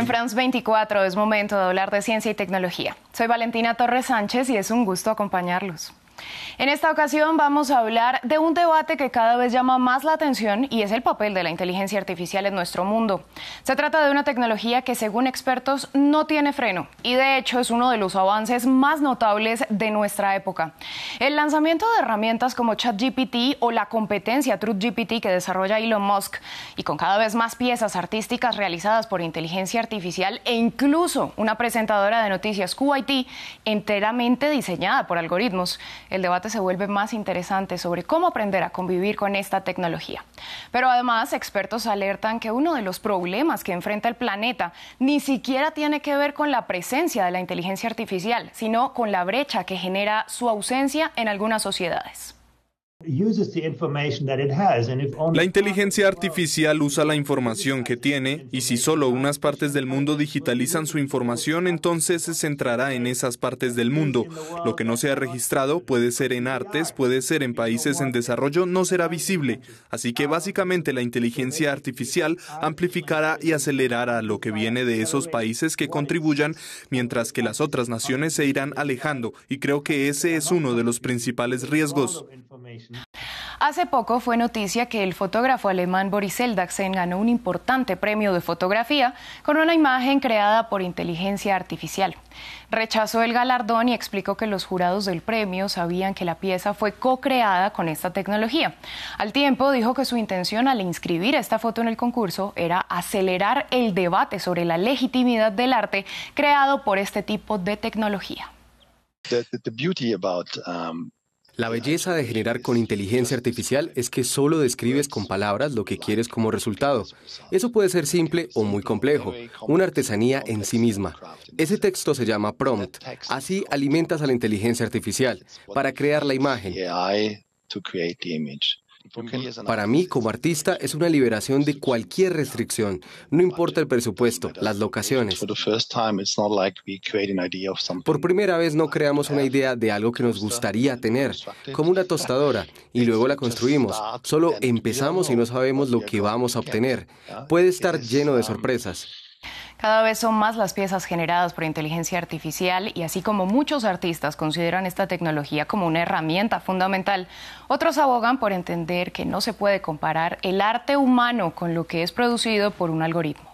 En France 24 es momento de hablar de ciencia y tecnología. Soy Valentina Torres Sánchez y es un gusto acompañarlos. En esta ocasión vamos a hablar de un debate que cada vez llama más la atención y es el papel de la inteligencia artificial en nuestro mundo. Se trata de una tecnología que según expertos no tiene freno y de hecho es uno de los avances más notables de nuestra época. El lanzamiento de herramientas como ChatGPT o la competencia TruthGPT que desarrolla Elon Musk y con cada vez más piezas artísticas realizadas por inteligencia artificial e incluso una presentadora de noticias QIT enteramente diseñada por algoritmos el debate se vuelve más interesante sobre cómo aprender a convivir con esta tecnología. Pero además, expertos alertan que uno de los problemas que enfrenta el planeta ni siquiera tiene que ver con la presencia de la inteligencia artificial, sino con la brecha que genera su ausencia en algunas sociedades. La inteligencia artificial usa la información que tiene y si solo unas partes del mundo digitalizan su información, entonces se centrará en esas partes del mundo. Lo que no se ha registrado puede ser en artes, puede ser en países en desarrollo, no será visible. Así que básicamente la inteligencia artificial amplificará y acelerará lo que viene de esos países que contribuyan, mientras que las otras naciones se irán alejando y creo que ese es uno de los principales riesgos. Hace poco fue noticia que el fotógrafo alemán Boris Eldachsen ganó un importante premio de fotografía con una imagen creada por inteligencia artificial. Rechazó el galardón y explicó que los jurados del premio sabían que la pieza fue co-creada con esta tecnología. Al tiempo dijo que su intención al inscribir esta foto en el concurso era acelerar el debate sobre la legitimidad del arte creado por este tipo de tecnología. La belleza de generar con inteligencia artificial es que solo describes con palabras lo que quieres como resultado. Eso puede ser simple o muy complejo, una artesanía en sí misma. Ese texto se llama prompt. Así alimentas a la inteligencia artificial para crear la imagen. Para mí, como artista, es una liberación de cualquier restricción, no importa el presupuesto, las locaciones. Por primera vez no creamos una idea de algo que nos gustaría tener, como una tostadora, y luego la construimos. Solo empezamos y no sabemos lo que vamos a obtener. Puede estar lleno de sorpresas. Cada vez son más las piezas generadas por inteligencia artificial y así como muchos artistas consideran esta tecnología como una herramienta fundamental, otros abogan por entender que no se puede comparar el arte humano con lo que es producido por un algoritmo.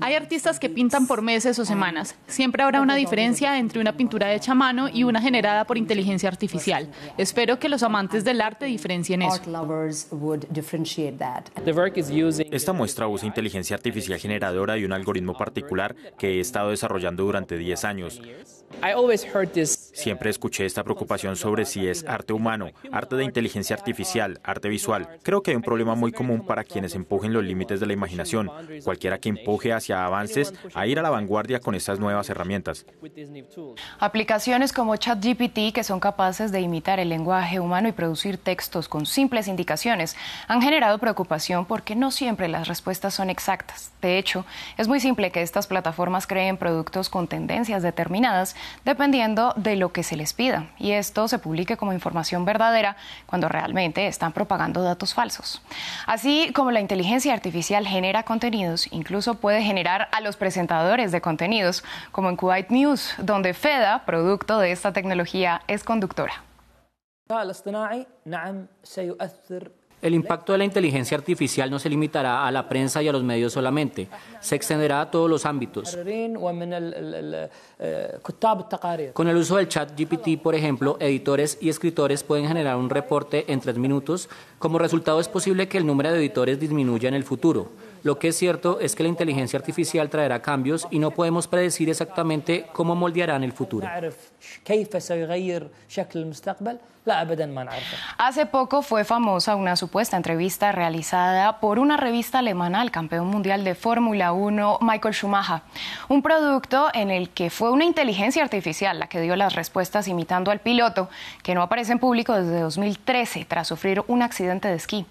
Hay artistas que pintan por meses o semanas. Siempre habrá una diferencia entre una pintura hecha a mano y una generada por inteligencia artificial. Espero que los amantes del arte diferencien eso. Esta muestra usa inteligencia artificial generadora y un algoritmo particular que he estado desarrollando durante 10 años. Siempre escuché esta preocupación sobre si es arte humano, arte de inteligencia artificial, arte visual. Creo que hay un problema muy común para quienes empujen los límites de la imaginación. Cualquiera que empuje hacia avances a ir a la vanguardia con estas nuevas herramientas. Aplicaciones como ChatGPT, que son capaces de imitar el lenguaje humano y producir textos con simples indicaciones, han generado preocupación porque no siempre las respuestas son exactas. De hecho, es muy simple que estas plataformas creen productos con tendencias determinadas dependiendo de lo que se les pida y esto se publique como información verdadera cuando realmente están propagando datos falsos. Así como la inteligencia artificial genera contenidos, incluso puede generar a los presentadores de contenidos, como en Kuwait News, donde FEDA, producto de esta tecnología, es conductora. El impacto de la inteligencia artificial no se limitará a la prensa y a los medios solamente, se extenderá a todos los ámbitos. Con el uso del chat GPT, por ejemplo, editores y escritores pueden generar un reporte en tres minutos. Como resultado es posible que el número de editores disminuya en el futuro. Lo que es cierto es que la inteligencia artificial traerá cambios y no podemos predecir exactamente cómo moldearán el futuro. Hace poco fue famosa una supuesta entrevista realizada por una revista alemana al campeón mundial de Fórmula 1, Michael Schumacher. Un producto en el que fue una inteligencia artificial la que dio las respuestas imitando al piloto, que no aparece en público desde 2013 tras sufrir un accidente de esquí.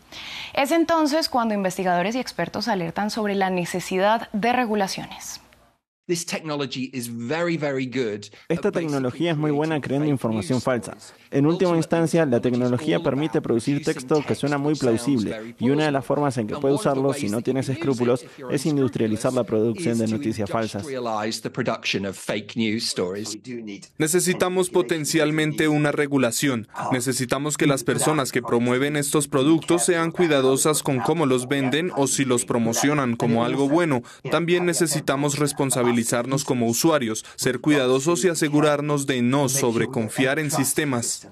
Es entonces cuando investigadores y expertos alertan sobre la necesidad de regulaciones. Esta tecnología es muy buena creando información falsa. En última instancia, la tecnología permite producir texto que suena muy plausible. y una de las formas en que puede usarlo si no tienes escrúpulos es industrializar la producción de noticias falsas. Necesitamos potencialmente una regulación. Necesitamos que las personas que promueven estos productos sean cuidadosas con cómo los venden o si los promocionan como algo bueno. También necesitamos como usuarios, ser cuidadosos y asegurarnos de no sobreconfiar en sistemas.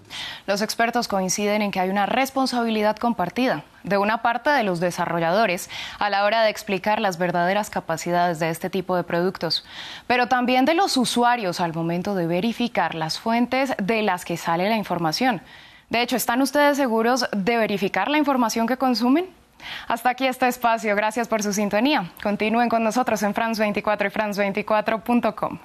Los expertos coinciden en que hay una responsabilidad compartida de una parte de los desarrolladores a la hora de explicar las verdaderas capacidades de este tipo de productos, pero también de los usuarios al momento de verificar las fuentes de las que sale la información. De hecho, ¿están ustedes seguros de verificar la información que consumen? Hasta aquí este espacio. Gracias por su sintonía. Continúen con nosotros en France24 y France24.com.